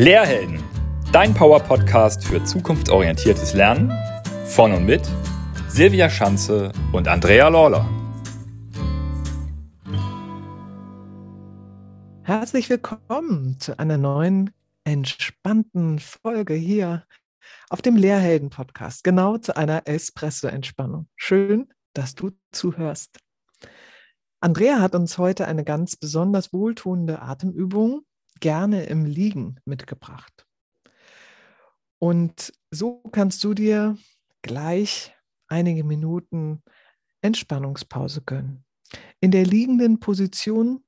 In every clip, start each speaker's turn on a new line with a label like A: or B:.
A: Lehrhelden, dein Power-Podcast für zukunftsorientiertes Lernen von und mit Silvia Schanze und Andrea Lawler.
B: Herzlich willkommen zu einer neuen entspannten Folge hier auf dem Lehrhelden-Podcast, genau zu einer Espresso-Entspannung. Schön, dass du zuhörst. Andrea hat uns heute eine ganz besonders wohltuende Atemübung gerne im Liegen mitgebracht. Und so kannst du dir gleich einige Minuten Entspannungspause gönnen. In der liegenden Position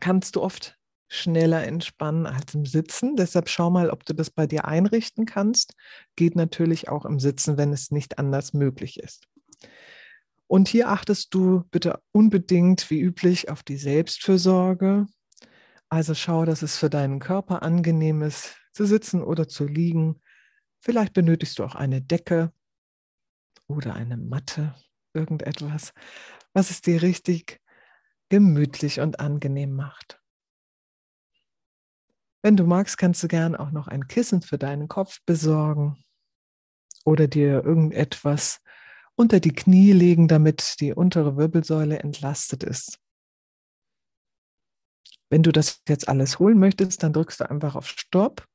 B: kannst du oft schneller entspannen als im Sitzen. Deshalb schau mal, ob du das bei dir einrichten kannst. Geht natürlich auch im Sitzen, wenn es nicht anders möglich ist. Und hier achtest du bitte unbedingt, wie üblich, auf die Selbstfürsorge. Also schau, dass es für deinen Körper angenehm ist, zu sitzen oder zu liegen. Vielleicht benötigst du auch eine Decke oder eine Matte, irgendetwas, was es dir richtig gemütlich und angenehm macht. Wenn du magst, kannst du gern auch noch ein Kissen für deinen Kopf besorgen oder dir irgendetwas unter die Knie legen, damit die untere Wirbelsäule entlastet ist. Wenn du das jetzt alles holen möchtest, dann drückst du einfach auf Stopp.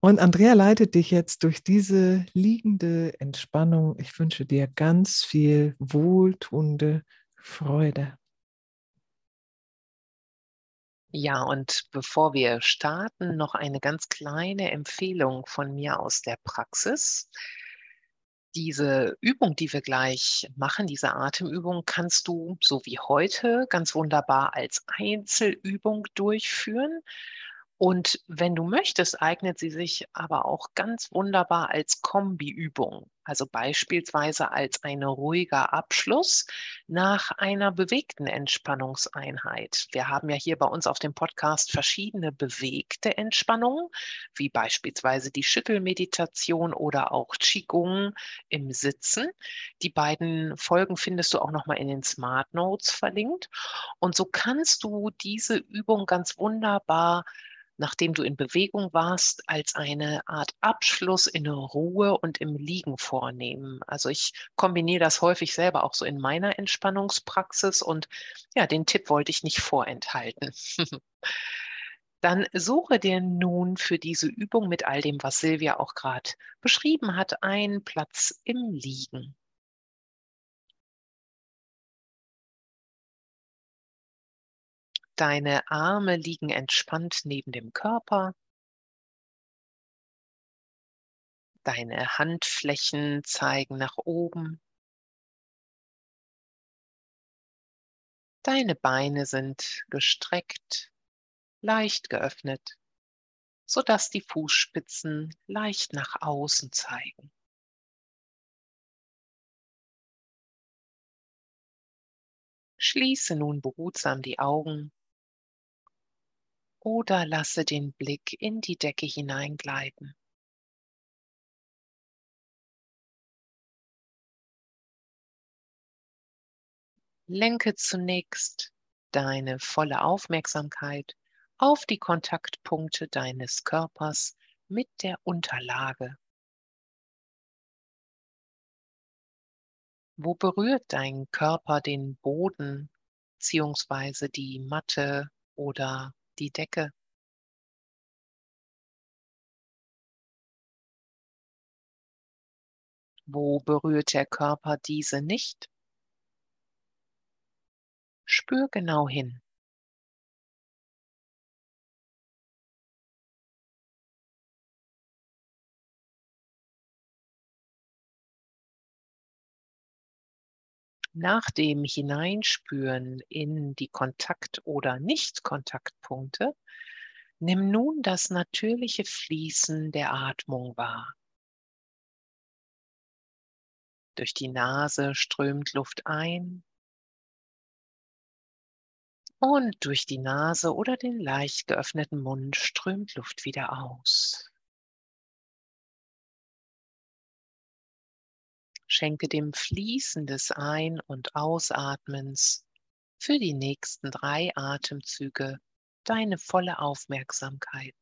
B: Und Andrea leitet dich jetzt durch diese liegende Entspannung. Ich wünsche dir ganz viel wohltuende Freude.
C: Ja, und bevor wir starten, noch eine ganz kleine Empfehlung von mir aus der Praxis. Diese Übung, die wir gleich machen, diese Atemübung, kannst du so wie heute ganz wunderbar als Einzelübung durchführen. Und wenn du möchtest, eignet sie sich aber auch ganz wunderbar als Kombiübung, also beispielsweise als ein ruhiger Abschluss nach einer bewegten Entspannungseinheit. Wir haben ja hier bei uns auf dem Podcast verschiedene bewegte Entspannungen, wie beispielsweise die Schüttelmeditation oder auch Qigong im Sitzen. Die beiden Folgen findest du auch noch mal in den Smart Notes verlinkt. Und so kannst du diese Übung ganz wunderbar nachdem du in Bewegung warst, als eine Art Abschluss in Ruhe und im Liegen vornehmen. Also ich kombiniere das häufig selber auch so in meiner Entspannungspraxis und ja, den Tipp wollte ich nicht vorenthalten. Dann suche dir nun für diese Übung mit all dem, was Silvia auch gerade beschrieben hat, einen Platz im Liegen. Deine Arme liegen entspannt neben dem Körper. Deine Handflächen zeigen nach oben. Deine Beine sind gestreckt, leicht geöffnet, sodass die Fußspitzen leicht nach außen zeigen. Schließe nun behutsam die Augen oder lasse den Blick in die Decke hineingleiten. Lenke zunächst deine volle Aufmerksamkeit auf die Kontaktpunkte deines Körpers mit der Unterlage. Wo berührt dein Körper den Boden bzw. die Matte oder die Decke. Wo berührt der Körper diese nicht? Spür genau hin. Nach dem Hineinspüren in die Kontakt- oder Nicht-Kontaktpunkte, nimm nun das natürliche Fließen der Atmung wahr. Durch die Nase strömt Luft ein und durch die Nase oder den leicht geöffneten Mund strömt Luft wieder aus. Schenke dem Fließen des Ein- und Ausatmens für die nächsten drei Atemzüge deine volle Aufmerksamkeit.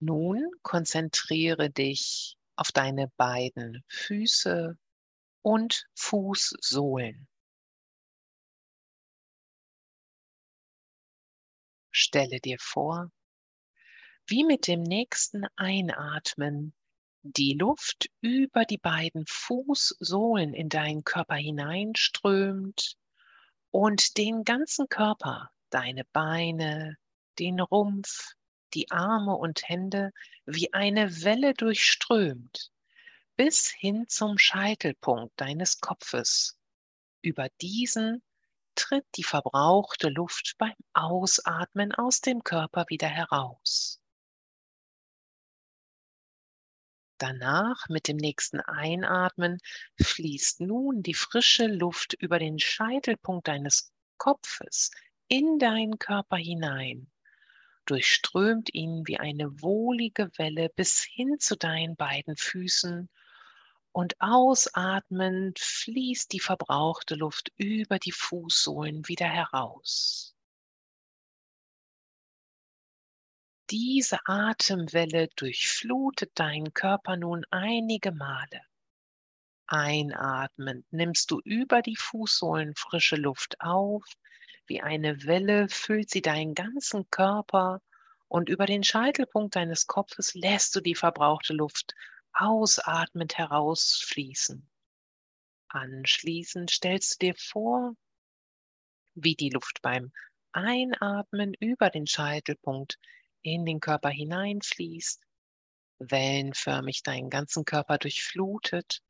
C: Nun konzentriere dich auf deine beiden Füße und Fußsohlen. Stelle dir vor, wie mit dem nächsten Einatmen die Luft über die beiden Fußsohlen in deinen Körper hineinströmt und den ganzen Körper, deine Beine, den Rumpf, die Arme und Hände wie eine Welle durchströmt, bis hin zum Scheitelpunkt deines Kopfes. Über diesen tritt die verbrauchte Luft beim Ausatmen aus dem Körper wieder heraus. Danach mit dem nächsten Einatmen fließt nun die frische Luft über den Scheitelpunkt deines Kopfes in deinen Körper hinein durchströmt ihn wie eine wohlige Welle bis hin zu deinen beiden Füßen und ausatmend fließt die verbrauchte Luft über die Fußsohlen wieder heraus. Diese Atemwelle durchflutet deinen Körper nun einige Male. Einatmend nimmst du über die Fußsohlen frische Luft auf wie eine Welle füllt sie deinen ganzen Körper und über den Scheitelpunkt deines Kopfes lässt du die verbrauchte Luft ausatmend herausfließen. Anschließend stellst du dir vor, wie die Luft beim Einatmen über den Scheitelpunkt in den Körper hineinfließt, wellenförmig deinen ganzen Körper durchflutet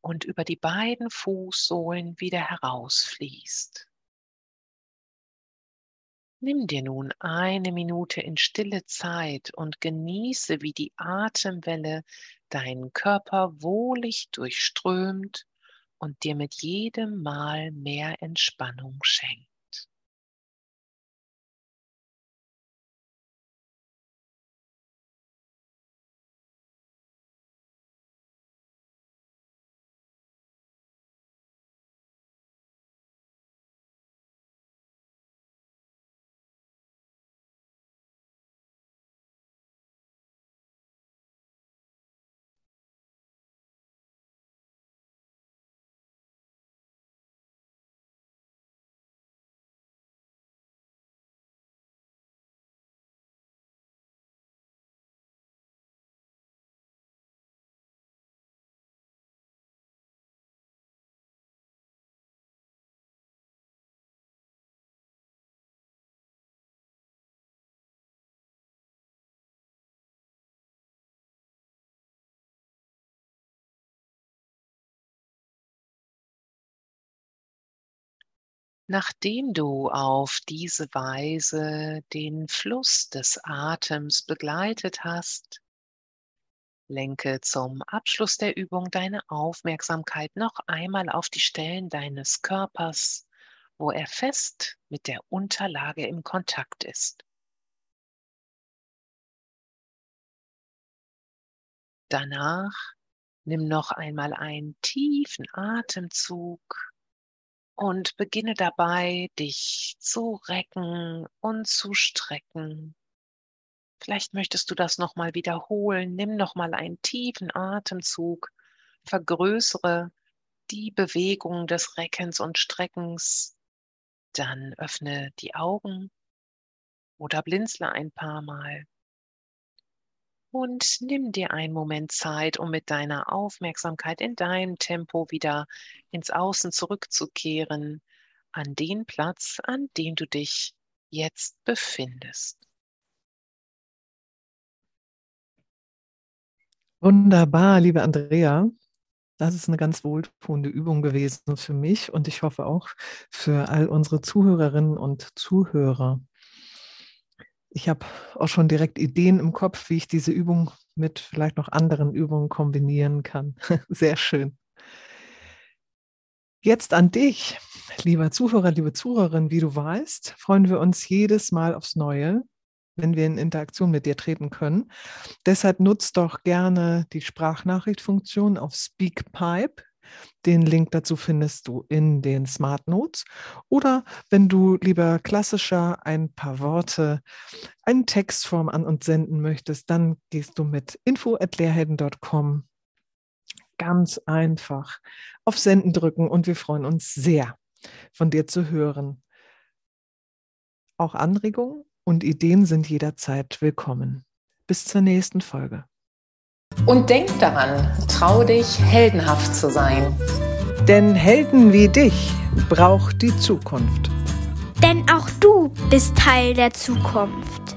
C: und über die beiden Fußsohlen wieder herausfließt. Nimm dir nun eine Minute in stille Zeit und genieße, wie die Atemwelle deinen Körper wohlig durchströmt und dir mit jedem Mal mehr Entspannung schenkt. Nachdem du auf diese Weise den Fluss des Atems begleitet hast, lenke zum Abschluss der Übung deine Aufmerksamkeit noch einmal auf die Stellen deines Körpers, wo er fest mit der Unterlage im Kontakt ist. Danach nimm noch einmal einen tiefen Atemzug und beginne dabei, dich zu recken und zu strecken. Vielleicht möchtest du das nochmal wiederholen. Nimm nochmal einen tiefen Atemzug, vergrößere die Bewegung des Reckens und Streckens. Dann öffne die Augen oder blinzle ein paar Mal. Und nimm dir einen Moment Zeit, um mit deiner Aufmerksamkeit in deinem Tempo wieder ins Außen zurückzukehren, an den Platz, an dem du dich jetzt befindest.
B: Wunderbar, liebe Andrea. Das ist eine ganz wohltuende Übung gewesen für mich und ich hoffe auch für all unsere Zuhörerinnen und Zuhörer. Ich habe auch schon direkt Ideen im Kopf, wie ich diese Übung mit vielleicht noch anderen Übungen kombinieren kann. Sehr schön. Jetzt an dich, lieber Zuhörer, liebe Zuhörerin, wie du weißt, freuen wir uns jedes Mal aufs Neue, wenn wir in Interaktion mit dir treten können. Deshalb nutzt doch gerne die Sprachnachrichtfunktion auf SpeakPipe. Den Link dazu findest du in den Smart Notes. Oder wenn du lieber klassischer ein paar Worte, einen Textform an uns senden möchtest, dann gehst du mit info.lehrhelden.com ganz einfach auf Senden drücken und wir freuen uns sehr, von dir zu hören. Auch Anregungen und Ideen sind jederzeit willkommen. Bis zur nächsten Folge.
C: Und denk daran, trau dich, heldenhaft zu sein.
B: Denn Helden wie dich braucht die Zukunft.
D: Denn auch du bist Teil der Zukunft.